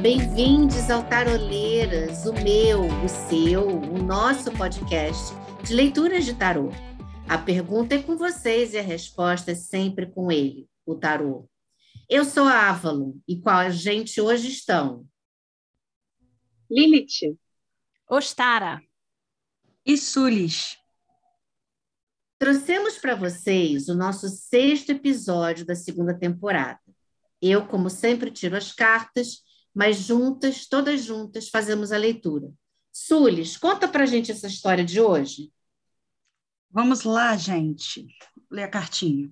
bem-vindos ao Taroleiras, o meu, o seu, o nosso podcast de leituras de tarô. A pergunta é com vocês e a resposta é sempre com ele, o tarô. Eu sou a Avalon e com a gente hoje estão Lilith, Ostara e Sulis. Trouxemos para vocês o nosso sexto episódio da segunda temporada. Eu, como sempre, tiro as cartas mas juntas, todas juntas, fazemos a leitura. Sulis, conta para gente essa história de hoje. Vamos lá, gente. Ler a cartinha.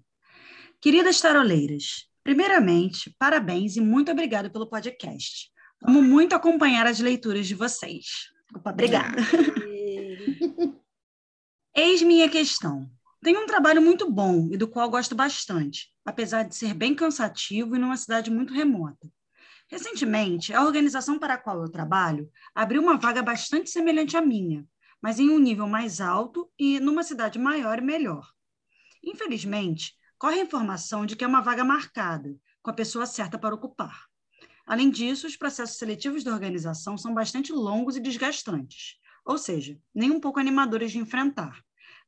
Queridas taroleiras, primeiramente, parabéns e muito obrigada pelo podcast. Amo muito acompanhar as leituras de vocês. Opa, obrigada. Eis minha questão. Tenho um trabalho muito bom e do qual gosto bastante, apesar de ser bem cansativo e numa cidade muito remota. Recentemente, a organização para a qual eu trabalho abriu uma vaga bastante semelhante à minha, mas em um nível mais alto e numa cidade maior e melhor. Infelizmente, corre a informação de que é uma vaga marcada, com a pessoa certa para ocupar. Além disso, os processos seletivos da organização são bastante longos e desgastantes, ou seja, nem um pouco animadores de enfrentar,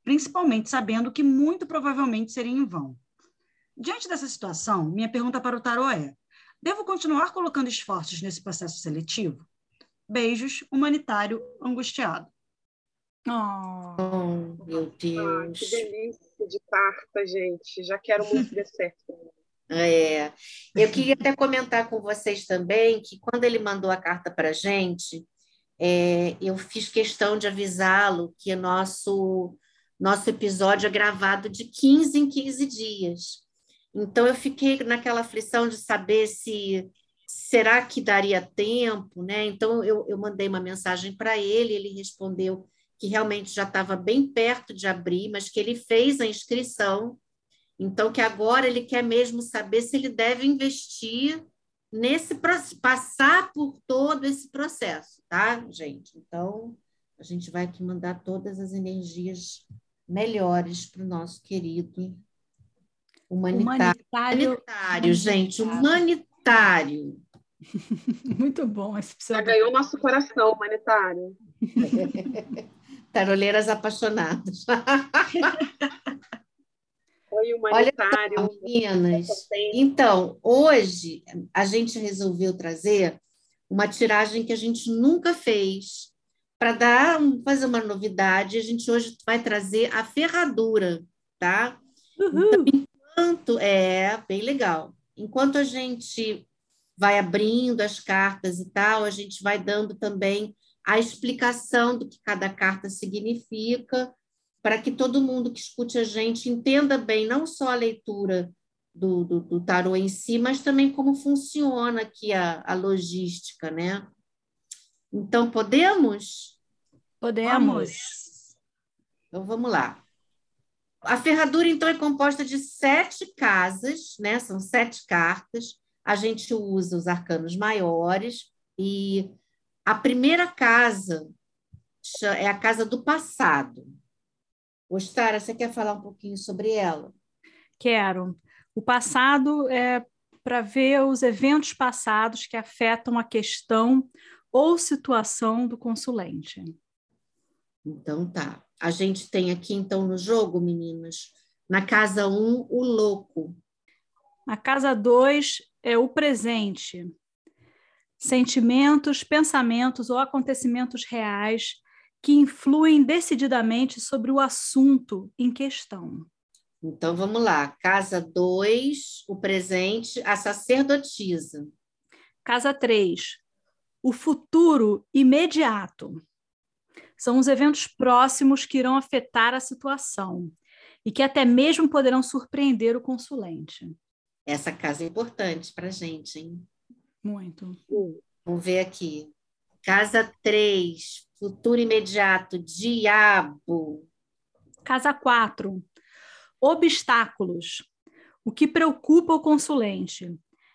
principalmente sabendo que muito provavelmente seria em vão. Diante dessa situação, minha pergunta para o Tarô é: Devo continuar colocando esforços nesse processo seletivo? Beijos, humanitário angustiado. Oh, oh meu Deus. Ah, que delícia de carta, gente. Já quero muito ver certo. É, eu queria até comentar com vocês também que quando ele mandou a carta para a gente, é, eu fiz questão de avisá-lo que nosso, nosso episódio é gravado de 15 em 15 dias. Então, eu fiquei naquela aflição de saber se será que daria tempo, né? Então, eu, eu mandei uma mensagem para ele, ele respondeu que realmente já estava bem perto de abrir, mas que ele fez a inscrição, então que agora ele quer mesmo saber se ele deve investir nesse passar por todo esse processo, tá, gente? Então, a gente vai aqui mandar todas as energias melhores para o nosso querido Humanitário. Humanitário, humanitário gente, humanitário. Muito bom esse Já ganhou nosso coração, humanitário. Taroleiras apaixonadas. Oi, humanitário. Olha só, meninas. Então, hoje a gente resolveu trazer uma tiragem que a gente nunca fez para dar fazer uma novidade. A gente hoje vai trazer a ferradura, tá? Uhum. Então, enquanto é bem legal. Enquanto a gente vai abrindo as cartas e tal, a gente vai dando também a explicação do que cada carta significa, para que todo mundo que escute a gente entenda bem não só a leitura do, do, do tarô em si, mas também como funciona aqui a, a logística, né? Então, podemos? Podemos. Então, vamos lá. A ferradura, então, é composta de sete casas, né? São sete cartas. A gente usa os arcanos maiores e a primeira casa é a casa do passado. Ostara, você quer falar um pouquinho sobre ela? Quero. O passado é para ver os eventos passados que afetam a questão ou situação do consulente. Então tá. A gente tem aqui, então, no jogo, meninas, na casa 1, um, o louco. Na casa 2 é o presente. Sentimentos, pensamentos ou acontecimentos reais que influem decididamente sobre o assunto em questão. Então vamos lá. Casa 2, o presente, a sacerdotisa. Casa 3, o futuro imediato. São os eventos próximos que irão afetar a situação e que até mesmo poderão surpreender o consulente. Essa casa é importante para a gente, hein? Muito. Vamos ver aqui. Casa 3, futuro imediato, diabo. Casa 4, obstáculos. O que preocupa o consulente?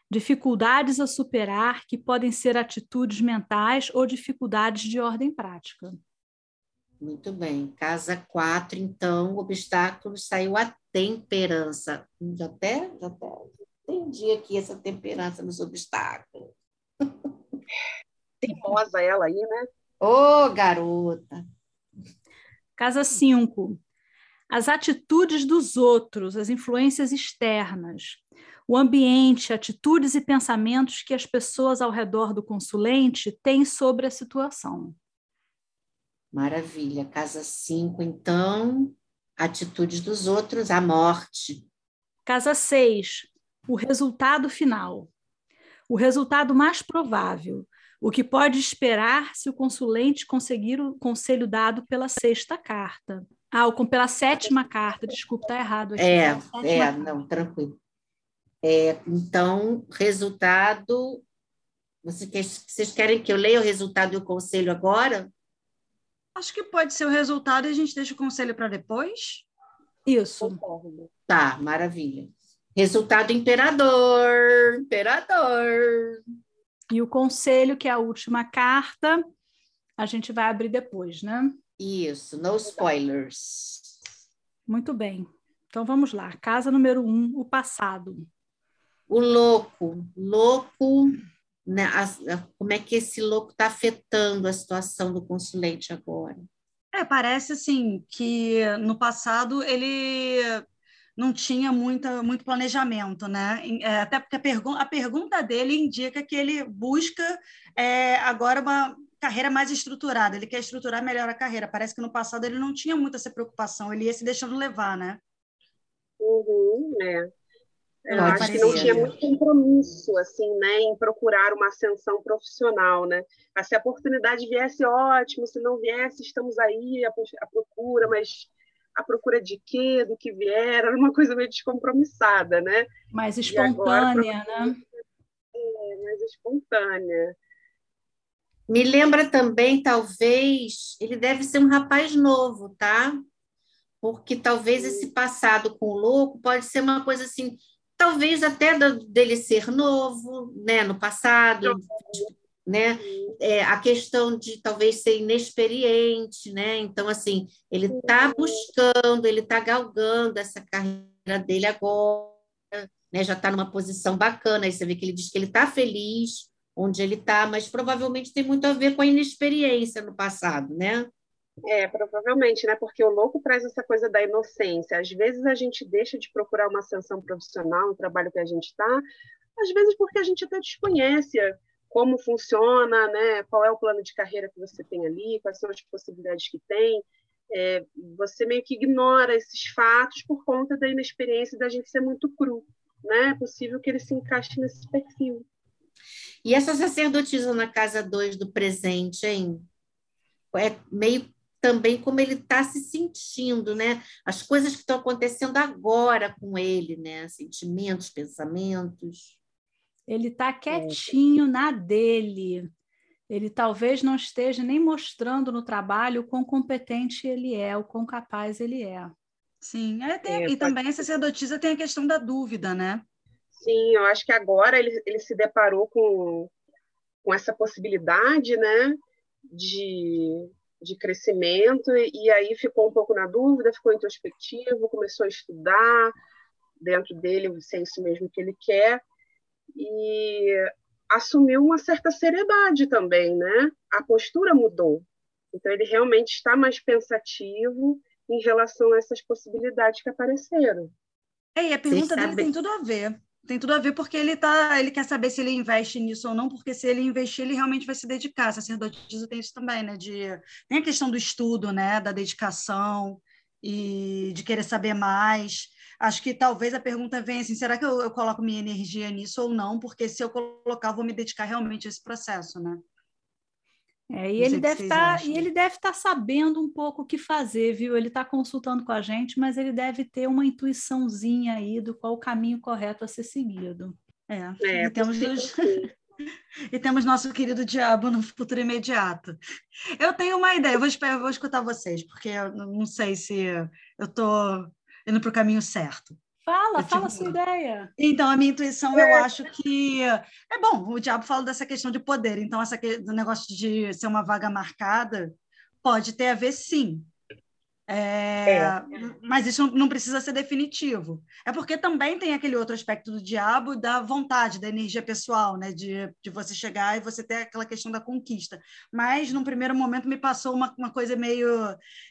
Dificuldades a superar, que podem ser atitudes mentais ou dificuldades de ordem prática. Muito bem. Casa 4, então, obstáculo saiu a temperança. Já até, já até entendi aqui essa temperança nos obstáculos. Teimosa ela aí, né? Ô, oh, garota! Casa 5. As atitudes dos outros, as influências externas, o ambiente, atitudes e pensamentos que as pessoas ao redor do consulente têm sobre a situação. Maravilha. Casa 5, então, atitudes dos outros, a morte. Casa 6, o resultado final. O resultado mais provável, o que pode esperar se o consulente conseguir o conselho dado pela sexta carta. Ah, pela sétima carta, desculpa, está errado. Aqui, é, é, carta. não, tranquilo. É, então, resultado. Vocês querem que eu leia o resultado e o conselho agora? Acho que pode ser o resultado e a gente deixa o conselho para depois. Isso. Tá, maravilha. Resultado imperador, imperador. E o conselho, que é a última carta, a gente vai abrir depois, né? Isso, no spoilers. Muito bem. Então vamos lá. Casa número um, o passado. O louco, louco, né? como é que esse louco está afetando a situação do consulente agora? É, parece assim que no passado ele não tinha muita, muito planejamento, né? É, até porque a, pergun a pergunta dele indica que ele busca é, agora uma carreira mais estruturada, ele quer estruturar melhor a carreira. Parece que no passado ele não tinha muita essa preocupação, ele ia se deixando levar, né? Uhum, é. Eu acho que não tinha muito compromisso, assim, né, em procurar uma ascensão profissional, né? Ah, se a oportunidade viesse, ótimo, se não viesse, estamos aí à procura, mas a procura de quê, do que vier, era uma coisa meio descompromissada, né? Mais espontânea, agora, né? É, mais espontânea. Me lembra também, talvez, ele deve ser um rapaz novo, tá? Porque talvez esse passado com o louco pode ser uma coisa assim, talvez até dele ser novo, né, no passado, né? É, a questão de talvez ser inexperiente, né? Então, assim, ele está buscando, ele está galgando essa carreira dele agora, né? Já está numa posição bacana. Aí você vê que ele diz que ele está feliz onde ele está, mas provavelmente tem muito a ver com a inexperiência no passado, né? É, provavelmente, né? Porque o louco traz essa coisa da inocência. Às vezes a gente deixa de procurar uma ascensão profissional no trabalho que a gente está, às vezes porque a gente até desconhece como funciona, né? Qual é o plano de carreira que você tem ali, quais são as possibilidades que tem. É, você meio que ignora esses fatos por conta da inexperiência da gente ser muito cru, né? É possível que ele se encaixe nesse perfil. E essa sacerdotisa na casa 2 do presente, hein? É meio também como ele está se sentindo, né? As coisas que estão acontecendo agora com ele, né? Sentimentos, pensamentos. Ele está é. quietinho é. na dele. Ele talvez não esteja nem mostrando no trabalho o quão competente ele é, o quão capaz ele é. Sim, é, tem, é, e também a sacerdotisa tem a questão da dúvida, né? Sim, eu acho que agora ele, ele se deparou com, com essa possibilidade, né, de, de crescimento, e, e aí ficou um pouco na dúvida, ficou introspectivo, começou a estudar dentro dele se é isso mesmo que ele quer, e assumiu uma certa seriedade também, né? A postura mudou. Então ele realmente está mais pensativo em relação a essas possibilidades que apareceram. É, e a pergunta dele tem tudo a ver. Tem tudo a ver porque ele tá, ele quer saber se ele investe nisso ou não, porque se ele investir, ele realmente vai se dedicar. A sacerdotisa tem isso também, né? De, tem a questão do estudo, né? Da dedicação e de querer saber mais acho que talvez a pergunta venha assim: será que eu, eu coloco minha energia nisso ou não? Porque se eu colocar, eu vou me dedicar realmente a esse processo, né? É, e, ele deve tá, e ele deve estar tá sabendo um pouco o que fazer, viu? Ele está consultando com a gente, mas ele deve ter uma intuiçãozinha aí do qual o caminho correto a ser seguido. É, é e, temos os... e temos nosso querido diabo no futuro imediato. Eu tenho uma ideia, eu vou, eu vou escutar vocês, porque eu não sei se eu estou indo para o caminho certo. Fala, eu, fala a sua ideia. Então, a minha intuição, eu acho que. É bom, o diabo fala dessa questão de poder, então, essa do negócio de ser uma vaga marcada pode ter a ver, sim. É, é. Mas isso não precisa ser definitivo. É porque também tem aquele outro aspecto do diabo da vontade, da energia pessoal, né? De, de você chegar e você ter aquela questão da conquista. Mas, num primeiro momento, me passou uma, uma coisa meio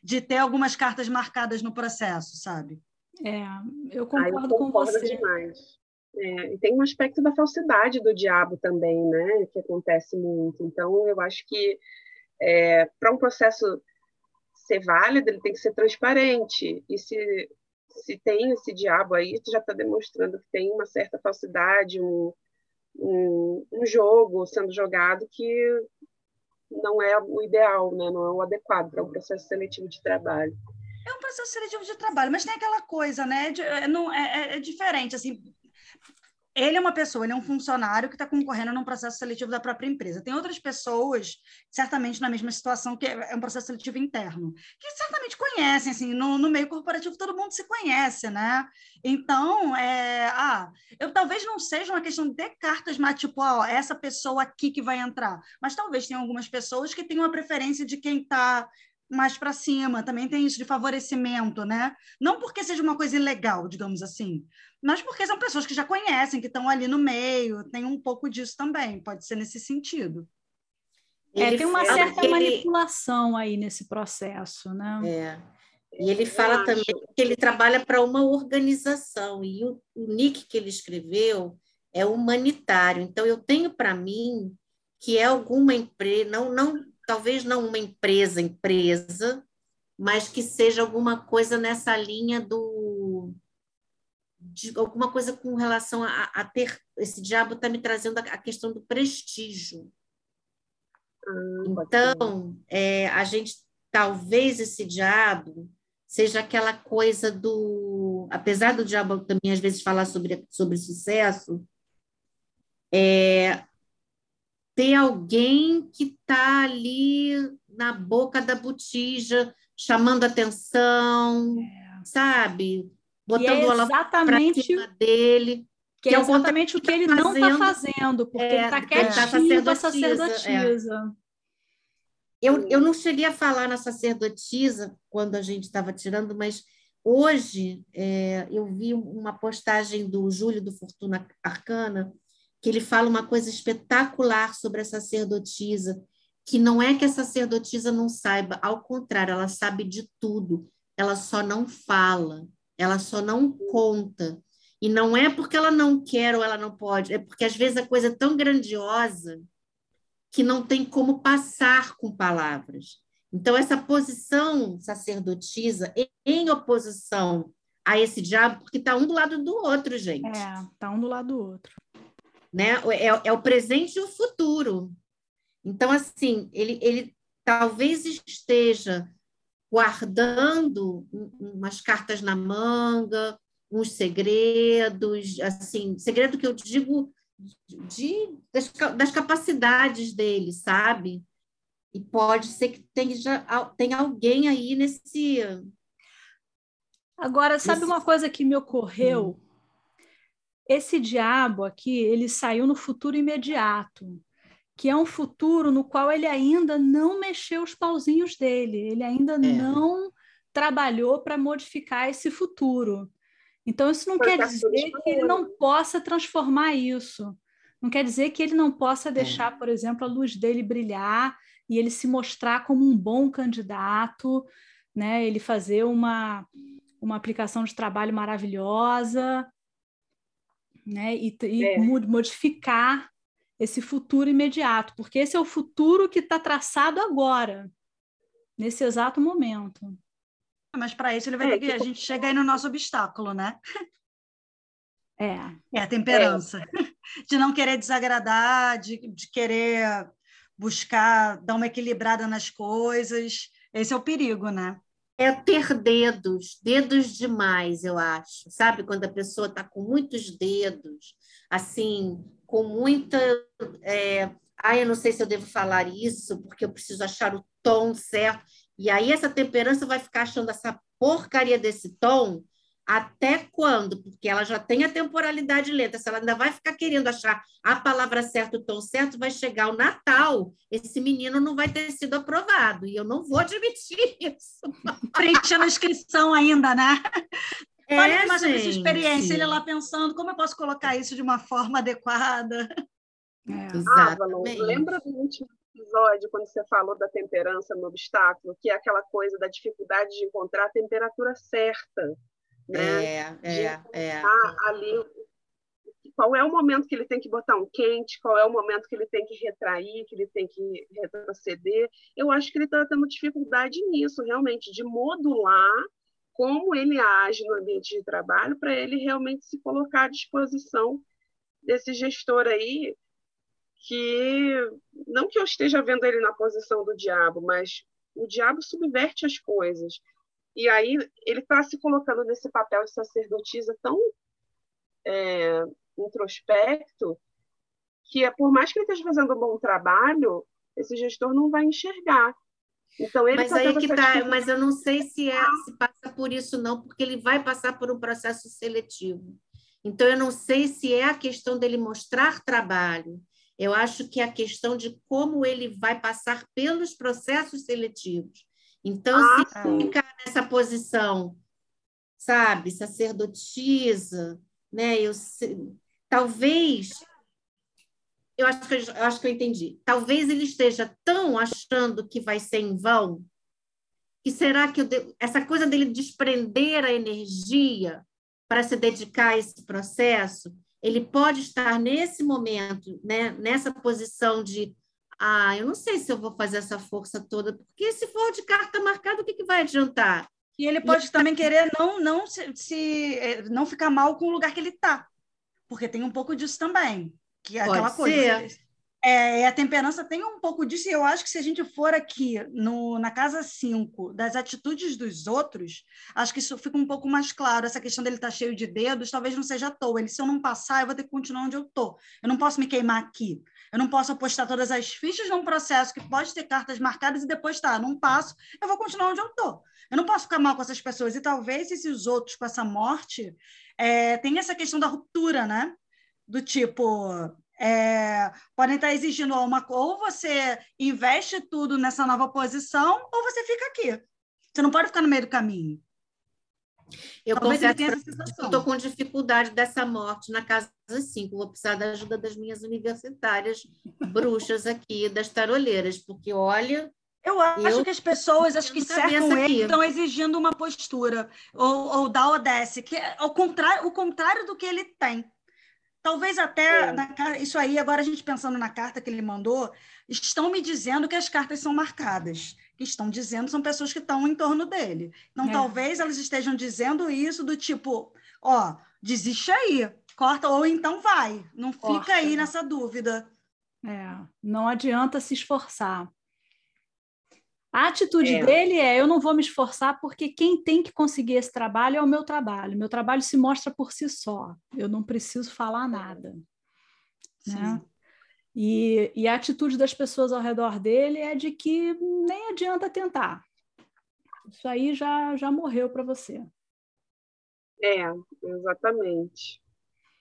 de ter algumas cartas marcadas no processo, sabe? É, eu concordo, ah, eu concordo com você. demais. É, e tem um aspecto da falsidade do diabo também, né? Que acontece muito. Então, eu acho que é, para um processo ser válido, ele tem que ser transparente. E se, se tem esse diabo aí, tu já está demonstrando que tem uma certa falsidade, um, um, um, jogo sendo jogado que não é o ideal, né? não é o adequado para um processo seletivo de trabalho. É um processo seletivo de trabalho, mas tem aquela coisa, né? De, é, é, é, é diferente, assim, ele é uma pessoa, ele é um funcionário que está concorrendo num processo seletivo da própria empresa. Tem outras pessoas, certamente na mesma situação, que é um processo seletivo interno, que certamente conhecem, assim, no, no meio corporativo todo mundo se conhece, né? Então, é, ah, eu talvez não seja uma questão de cartas, mas tipo, ó, essa pessoa aqui que vai entrar, mas talvez tenha algumas pessoas que tenham uma preferência de quem está mais para cima, também tem isso de favorecimento, né? Não porque seja uma coisa ilegal, digamos assim, mas porque são pessoas que já conhecem, que estão ali no meio, tem um pouco disso também, pode ser nesse sentido. É, tem uma certa manipulação aí nesse processo, né? É. E ele fala também que ele trabalha para uma organização, e o, o nick que ele escreveu é humanitário. Então, eu tenho para mim que é alguma empresa, não, não talvez não uma empresa, empresa, mas que seja alguma coisa nessa linha do. De alguma coisa com relação a, a ter. Esse diabo está me trazendo a, a, questão do prestígio. Hum, então, é, a gente. Talvez esse diabo seja aquela coisa do. Apesar do diabo também às vezes falar sobre, sobre sucesso, é, ter alguém que está ali na boca da botija, chamando atenção, é. sabe? Botando é exatamente cima dele. Que, que é, é exatamente o que, ele tá não está fazendo, porque é, ele está quietinho com a sacerdotisa. É. Eu, eu não cheguei a falar na sacerdotisa quando a gente estava tirando, mas hoje é, eu vi uma postagem do Júlio do Fortuna Arcana, que ele fala uma coisa espetacular sobre a sacerdotisa, que não é que a sacerdotisa não saiba, ao contrário, ela sabe de tudo, ela só não fala, ela só não conta. E não é porque ela não quer ou ela não pode, é porque às vezes a coisa é tão grandiosa que não tem como passar com palavras. Então, essa posição sacerdotisa, em oposição a esse diabo, porque está um do lado do outro, gente. É, está um do lado do outro né? É, é o presente e o futuro. Então, assim, ele, ele talvez esteja guardando umas cartas na manga, uns segredos, assim, segredo que eu digo de, das, das capacidades dele, sabe? E pode ser que tenha, tenha alguém aí nesse. Agora, sabe nesse... uma coisa que me ocorreu? Hum. Esse diabo aqui, ele saiu no futuro imediato, que é um futuro no qual ele ainda não mexeu os pauzinhos dele, ele ainda é. não trabalhou para modificar esse futuro. Então, isso não quer dizer que ele não possa transformar isso. Não quer dizer que ele não possa é. deixar, por exemplo, a luz dele brilhar e ele se mostrar como um bom candidato, né? ele fazer uma, uma aplicação de trabalho maravilhosa, né? E, e é. modificar esse futuro imediato, porque esse é o futuro que está traçado agora, nesse exato momento. Mas para isso ele vai é, ter que a gente chega aí no nosso obstáculo, né? É. É a temperança. É. De não querer desagradar, de, de querer buscar dar uma equilibrada nas coisas. Esse é o perigo, né? É ter dedos, dedos demais, eu acho. Sabe quando a pessoa está com muitos dedos, assim, com muita. É, ah, eu não sei se eu devo falar isso, porque eu preciso achar o tom certo. E aí essa temperança vai ficar achando essa porcaria desse tom Até quando? Porque ela já tem a temporalidade lenta. Se ela ainda vai ficar querendo achar a palavra certa, o tom certo, vai chegar o Natal, esse menino não vai ter sido aprovado. E eu não vou admitir isso. Preenchendo a inscrição ainda, né? É, mais sobre essa gente. experiência. Ele lá pensando como eu posso colocar isso de uma forma adequada. É. Exatamente. lembra do último episódio, quando você falou da temperança no obstáculo, que é aquela coisa da dificuldade de encontrar a temperatura certa, né? É, é, é. Ali, qual é o momento que ele tem que botar um quente, qual é o momento que ele tem que retrair, que ele tem que retroceder. Eu acho que ele está tendo dificuldade nisso, realmente, de modular como ele age no ambiente de trabalho para ele realmente se colocar à disposição desse gestor aí que não que eu esteja vendo ele na posição do diabo, mas o diabo subverte as coisas. E aí ele está se colocando nesse papel de sacerdotisa tão é, introspecto que, é, por mais que ele esteja fazendo um bom trabalho, esse gestor não vai enxergar. Então ele Mas tá aí que tá, mas eu não sei se, é, se passa por isso, não, porque ele vai passar por um processo seletivo. Então, eu não sei se é a questão dele mostrar trabalho. Eu acho que é a questão de como ele vai passar pelos processos seletivos. Então, Ah, se sim. ficar nessa posição, sabe, sacerdotisa, né? Eu talvez eu acho que eu acho que eu entendi. Talvez ele esteja tão achando que vai ser em vão, que será que eu essa coisa dele desprender a energia para se dedicar a esse processo, ele pode estar nesse momento, né, nessa posição de ah, eu não sei se eu vou fazer essa força toda, porque se for de carta marcada, o que, que vai adiantar? E ele pode também querer não, não, se, se- eh, não ficar mal com o lugar que ele está. Porque tem um pouco disso também. Que é Pode aquela coisa. ser. É, a temperança tem um pouco disso, e eu acho que se a gente for aqui no, na casa 5 das atitudes dos outros, acho que isso fica um pouco mais claro. Essa questão dele estar cheio de dedos, talvez não seja à toa. Ele, se eu não passar, eu vou ter que continuar onde eu estou. Eu não posso me queimar aqui. Eu não posso apostar todas as fichas num processo que pode ter cartas marcadas e depois tá, não passo, eu vou continuar onde eu estou. Eu não posso ficar mal com essas pessoas. E talvez esses outros, com essa morte, é, tem essa questão da ruptura, né? Do tipo, é, podem estar exigindo uma ou você investe tudo nessa nova posição ou você fica aqui. Você não pode ficar no meio do caminho. Eu Talvez ele tenha estou com dificuldade dessa morte na casa 5. Vou precisar da ajuda das minhas universitárias bruxas aqui, das taroleiras, porque olha, Eu acho Eu que as pessoas, as que cercam ele, estão exigindo uma postura, ou, ou da Odesse, que é o contrário, o contrário do que ele tem. Talvez até, É. na isso aí, agora a gente pensando na carta que ele mandou, estão me dizendo que as cartas são marcadas. Que estão dizendo são pessoas que estão em torno dele. Então, É. talvez elas estejam dizendo isso do tipo, ó, desiste aí, corta, ou então vai. Não Corta. fica aí nessa dúvida. É, não adianta se esforçar. A atitude É. dele é: eu não vou me esforçar porque quem tem que conseguir esse trabalho é o meu trabalho. Meu trabalho se mostra por si só. Eu não preciso falar nada. Né? E, e a atitude das pessoas ao redor dele é de que nem adianta tentar. Isso aí já, já morreu para você. É, exatamente.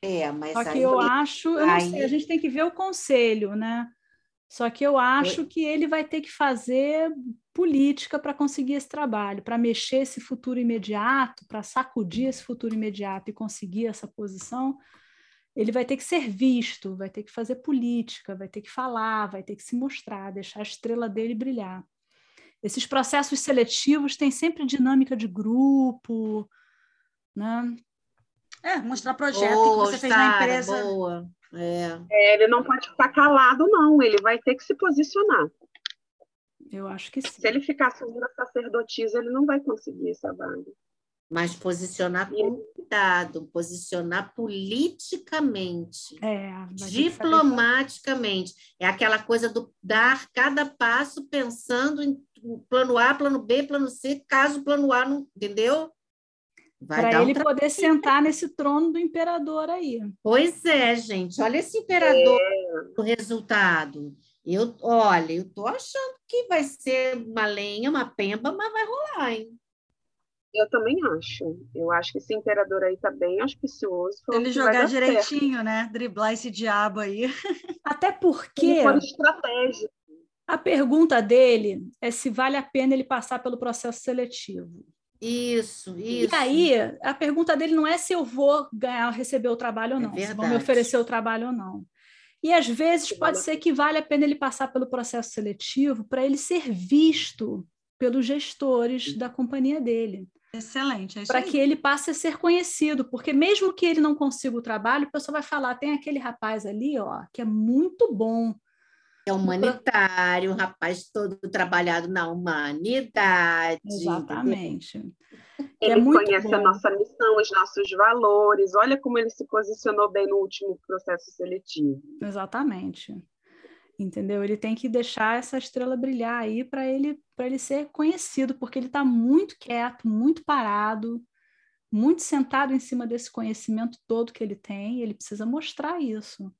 é, mas Só que aí eu acho, eu sei, a gente tem que ver o conselho, né? Só que eu acho que ele vai ter que fazer política para conseguir esse trabalho, para mexer esse futuro imediato, para sacudir esse futuro imediato e conseguir essa posição. Ele vai ter que ser visto, vai ter que fazer política, vai ter que falar, vai ter que se mostrar, deixar a estrela dele brilhar. Esses processos seletivos têm sempre dinâmica de grupo, né? É, mostrar projeto boa, que você fez na empresa. boa. É. É, ele não pode ficar calado, não. Ele vai ter que se posicionar. Eu acho que sim. Se ele ficar assumindo a sacerdotisa, ele não vai conseguir essa vaga. Mas posicionar com cuidado, posicionar politicamente. É, diplomaticamente. É aquela coisa do dar cada passo pensando em plano A, plano B, plano C, caso o plano A não. Entendeu? Para um ele poder sentar nesse trono do imperador aí. Pois é, gente. Olha esse imperador do resultado. Eu, olha, eu tô achando que vai ser uma lenha, uma pemba, mas vai rolar, hein? Eu também acho. Eu acho que esse imperador aí tá bem auspicioso. Ele jogar direitinho, certo. né? Driblar esse diabo aí. Até porque. Por estratégia. A pergunta dele é se vale a pena ele passar pelo processo seletivo. Isso, isso. E aí, a pergunta dele não é se eu vou ganhar, receber o trabalho ou é não, é se vão me oferecer o trabalho ou não. E às vezes pode ser que vale a pena ele passar pelo processo seletivo para ele ser visto pelos gestores da companhia dele. Excelente. É para que ele passe a ser conhecido, porque mesmo que ele não consiga o trabalho, o pessoal vai falar: tem aquele rapaz ali, ó, que é muito bom. É humanitário, um rapaz todo trabalhado na humanidade. Exatamente. Ele é conhece bom. a nossa missão, os nossos valores. Olha como ele se posicionou bem no último processo seletivo. Exatamente entendeu? Ele tem que deixar essa estrela brilhar aí para ele para ele ser conhecido, porque ele está muito quieto, muito parado, muito sentado em cima desse conhecimento todo que ele tem. ele precisa mostrar isso.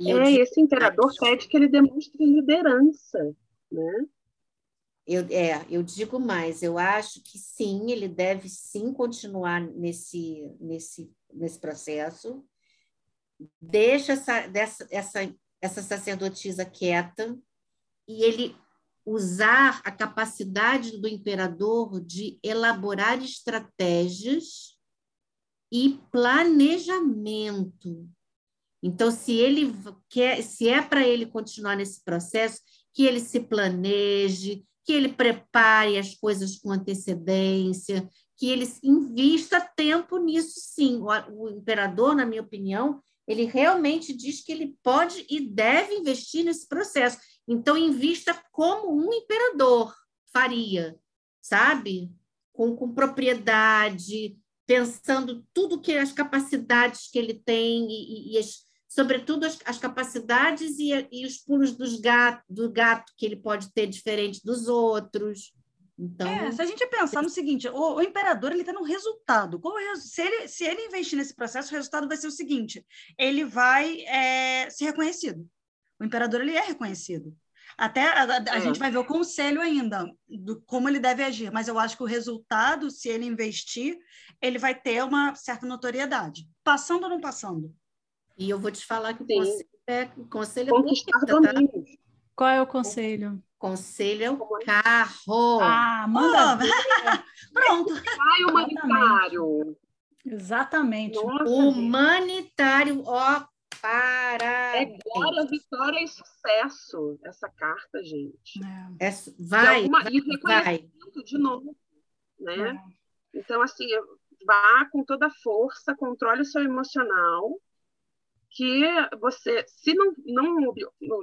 E é, esse imperador pede que ele demonstre liderança, né? Eu, é, eu digo mais, eu acho que sim, ele deve sim continuar nesse, nesse, nesse processo. Deixa essa, dessa, essa essa sacerdotisa quieta e ele usar a capacidade do imperador de elaborar estratégias e planejamento. Então, se ele quer, se é para ele continuar nesse processo, que ele se planeje, que ele prepare as coisas com antecedência, que ele invista tempo nisso, sim. O, o imperador, na minha opinião, ele realmente diz que ele pode e deve investir nesse processo. Então, invista como um imperador faria, sabe? Com, com propriedade, pensando tudo que as capacidades que ele tem e, e as, sobretudo as, as capacidades e, e, os pulos dos gato, do gato que ele pode ter diferente dos outros. Então, é, se a gente pensar no seguinte, o, o imperador ele está no resultado. É, se, ele, se ele investir nesse processo, o resultado vai ser o seguinte: ele vai é, ser reconhecido. O imperador ele é reconhecido. Até a, a, a é. gente vai ver o conselho ainda do como ele deve agir, mas eu acho que o resultado, se ele investir, ele vai ter uma certa notoriedade. Passando ou não passando? E eu vou te falar que o conselho é, o conselho é conquistar bonita, tá? Qual é o conselho? Conselho é o carro. Ah, manda oh. Pronto. Vai humanitário. Exatamente. Nossa, humanitário, ó, para. É glória, vitória e sucesso essa carta, gente. É. É, vai, alguma, vai, e reconhecimento vai. de novo, né? É. Então, assim, vá com toda a força, controle o seu emocional, que você, se não, não,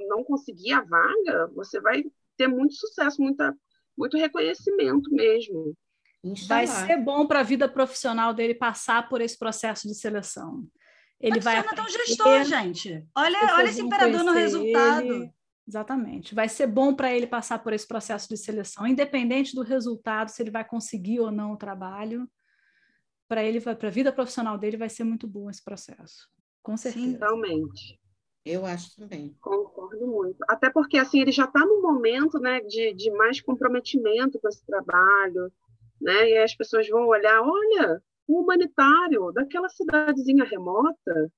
não conseguir a vaga, você vai ter muito sucesso, muita, muito reconhecimento mesmo. Vai ser bom para a vida profissional dele passar por esse processo de seleção. Ele vai até um gestor, gente. Olha, olha esse imperador no resultado. Ele. Exatamente. Vai ser bom para ele passar por esse processo de seleção, independente do resultado, se ele vai conseguir ou não o trabalho. Para ele, para a vida profissional dele, vai ser muito bom esse processo. Com certeza. Sim, realmente. Eu acho também. Concordo muito. Até porque assim ele já está no momento né, de, de mais comprometimento com esse trabalho, né? E as pessoas vão olhar, olha, o humanitário daquela cidadezinha remota,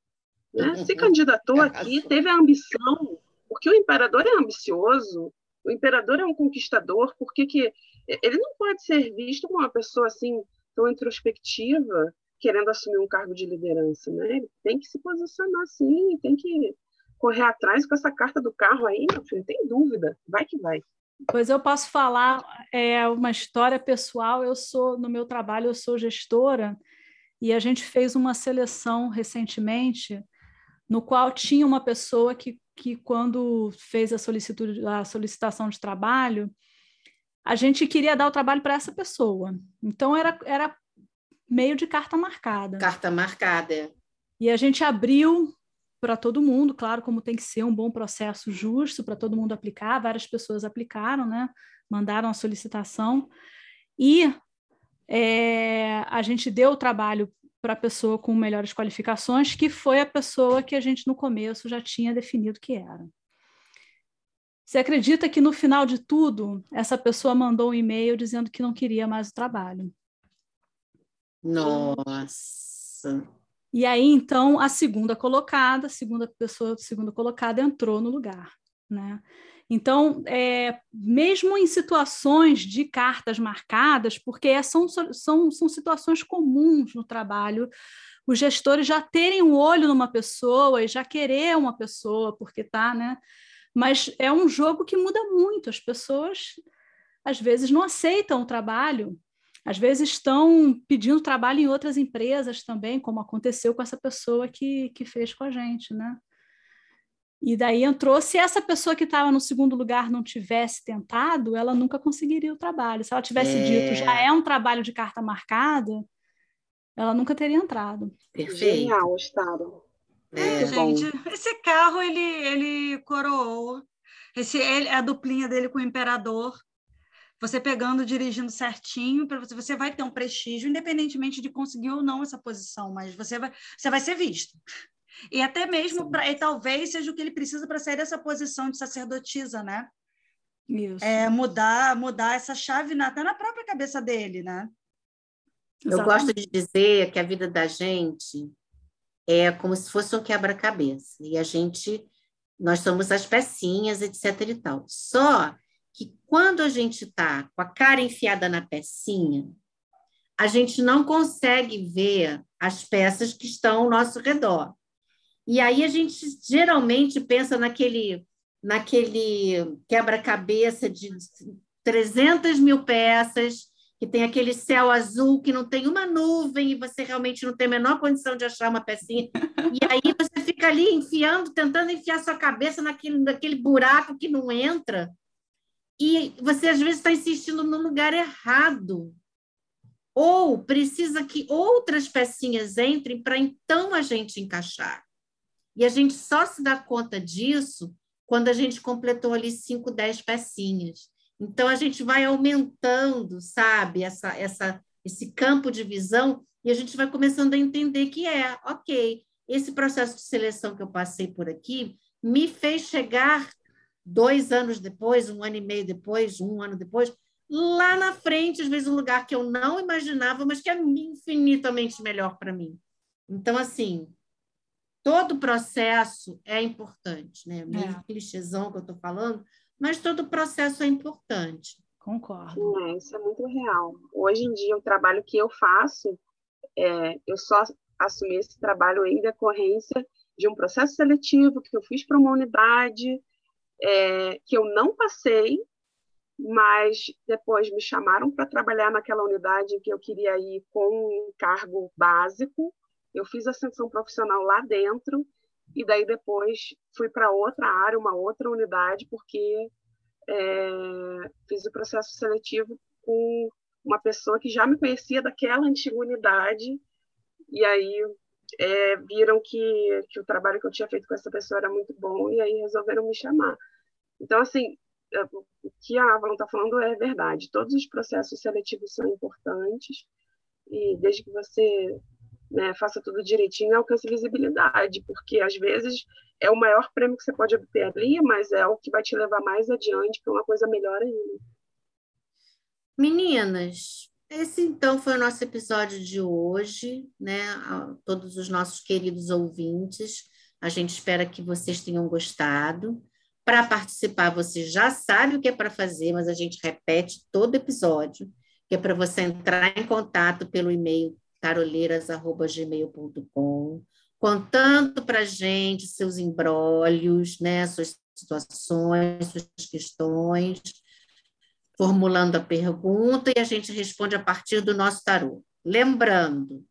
né? Se candidatou aqui, teve a ambição, porque o imperador é ambicioso, o imperador é um conquistador, porque que ele não pode ser visto como uma pessoa assim tão introspectiva, querendo assumir um cargo de liderança, né? Ele tem que se posicionar assim, tem que correr atrás com essa carta do carro aí, meu filho, tem dúvida, vai que vai. Pois eu posso falar é uma história pessoal. Eu sou no meu trabalho, eu sou gestora e a gente fez uma seleção recentemente no qual tinha uma pessoa que, que quando fez a, a solicitação de trabalho, a gente queria dar o trabalho para essa pessoa. Então era, era meio de carta marcada. Carta marcada. E a gente abriu para todo mundo, claro, como tem que ser um bom processo justo para todo mundo aplicar. Várias pessoas aplicaram, né? Mandaram a solicitação e é, a gente deu o trabalho para a pessoa com melhores qualificações, que foi a pessoa que a gente no começo já tinha definido que era. Você acredita que no final de tudo, essa pessoa mandou um e-mail dizendo que não queria mais o trabalho? Nossa. E aí, então, a segunda colocada, a segunda pessoa, segunda colocada entrou no lugar, né? Então, é, mesmo em situações de cartas marcadas, porque são, são, são situações comuns no trabalho, os gestores já terem um olho numa pessoa e já querer uma pessoa, porque tá, né? Mas é um jogo que muda muito. As pessoas, às vezes, não aceitam o trabalho, às vezes estão pedindo trabalho em outras empresas também, como aconteceu com essa pessoa que, que fez com a gente, né? E daí entrou, se essa pessoa que estava no segundo lugar não tivesse tentado, ela nunca conseguiria o trabalho. Se ela tivesse é... dito, já é um trabalho de carta marcada, ela nunca teria entrado. Perfeito. Genial, Estado. É, gente, esse carro ele, ele coroou. Esse, ele, a duplinha dele com o imperador. Você pegando, dirigindo certinho, para você, você vai ter um prestígio, independentemente de conseguir ou não essa posição, mas você vai, você vai ser visto. E até mesmo, pra, e talvez seja o que ele precisa para sair dessa posição de sacerdotisa, né? Isso. É, mudar, mudar essa chave na, até na própria cabeça dele, né? Eu gosto de dizer que a vida da gente é como se fosse um quebra-cabeça. E a gente, nós somos as pecinhas, etc. e tal. Só quando a gente está com a cara enfiada na pecinha, a gente não consegue ver as peças que estão ao nosso redor. E aí a gente geralmente pensa naquele, naquele quebra-cabeça de 300 mil peças, que tem aquele céu azul, que não tem uma nuvem, e você realmente não tem a menor condição de achar uma pecinha. E aí você fica ali enfiando, tentando enfiar sua cabeça naquele, naquele buraco que não entra. E você, às vezes, está insistindo no lugar errado. Ou precisa que outras pecinhas entrem para então a gente encaixar. E a gente só se dá conta disso quando a gente completou ali 5, 10 pecinhas. Então, a gente vai aumentando, sabe, essa, essa, esse campo de visão e a gente vai começando a entender que é, ok, esse processo de seleção que eu passei por aqui me fez chegar dois anos depois, um ano e meio depois, um ano depois, lá na frente, às vezes um lugar que eu não imaginava, mas que é infinitamente melhor para mim. Então, assim, todo o processo é importante, né? Meio é. clichêzão que eu estou falando, mas todo o processo é importante. Concordo. É, isso é muito real. Hoje em dia, o trabalho que eu faço, é, eu só assumi esse trabalho em decorrência de um processo seletivo que eu fiz para uma unidade, é, que eu não passei, mas depois me chamaram para trabalhar naquela unidade em que eu queria ir com um cargo básico, eu fiz ascensão profissional lá dentro e daí depois fui para outra área, uma outra unidade, porque é, fiz o processo seletivo com uma pessoa que já me conhecia daquela antiga unidade. E aí é, viram que, que o trabalho que eu tinha feito com essa pessoa era muito bom e aí resolveram me chamar. Então, assim, é, o que a Avalon está falando é verdade. Todos os processos seletivos são importantes e desde que você né, faça tudo direitinho, alcance visibilidade, porque às vezes é o maior prêmio que você pode obter ali, mas é o que vai te levar mais adiante para uma coisa melhor ainda. Meninas, esse então foi o nosso episódio de hoje, né? A todos os nossos queridos ouvintes, a gente espera que vocês tenham gostado. Para participar, você já sabe o que é para fazer, mas a gente repete todo episódio, que é para você entrar em contato pelo e-mail caroleiras.gmail.com, contando para a gente seus embrólios, né, suas situações, suas questões, formulando a pergunta e a gente responde a partir do nosso tarô. Lembrando,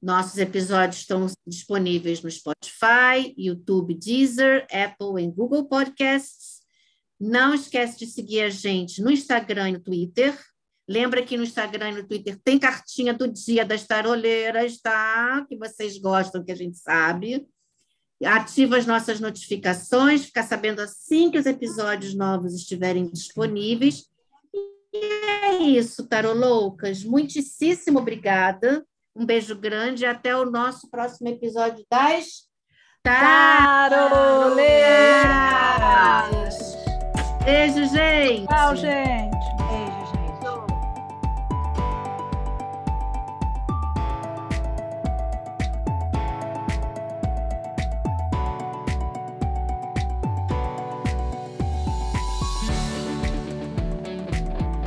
nossos episódios estão disponíveis no Spotify, YouTube, Deezer, Apple e Google Podcasts. Não esquece de seguir a gente no Instagram e no Twitter, Lembra que no Instagram e no Twitter tem cartinha do dia das taroleiras, tá? Que vocês gostam, que a gente sabe. Ativa as nossas notificações, ficar sabendo assim que os episódios novos estiverem disponíveis. E é isso, Taroloucas. Muitíssimo obrigada. Um beijo grande e até o nosso próximo episódio das Taroleiras! Beijo, gente. Tchau, gente.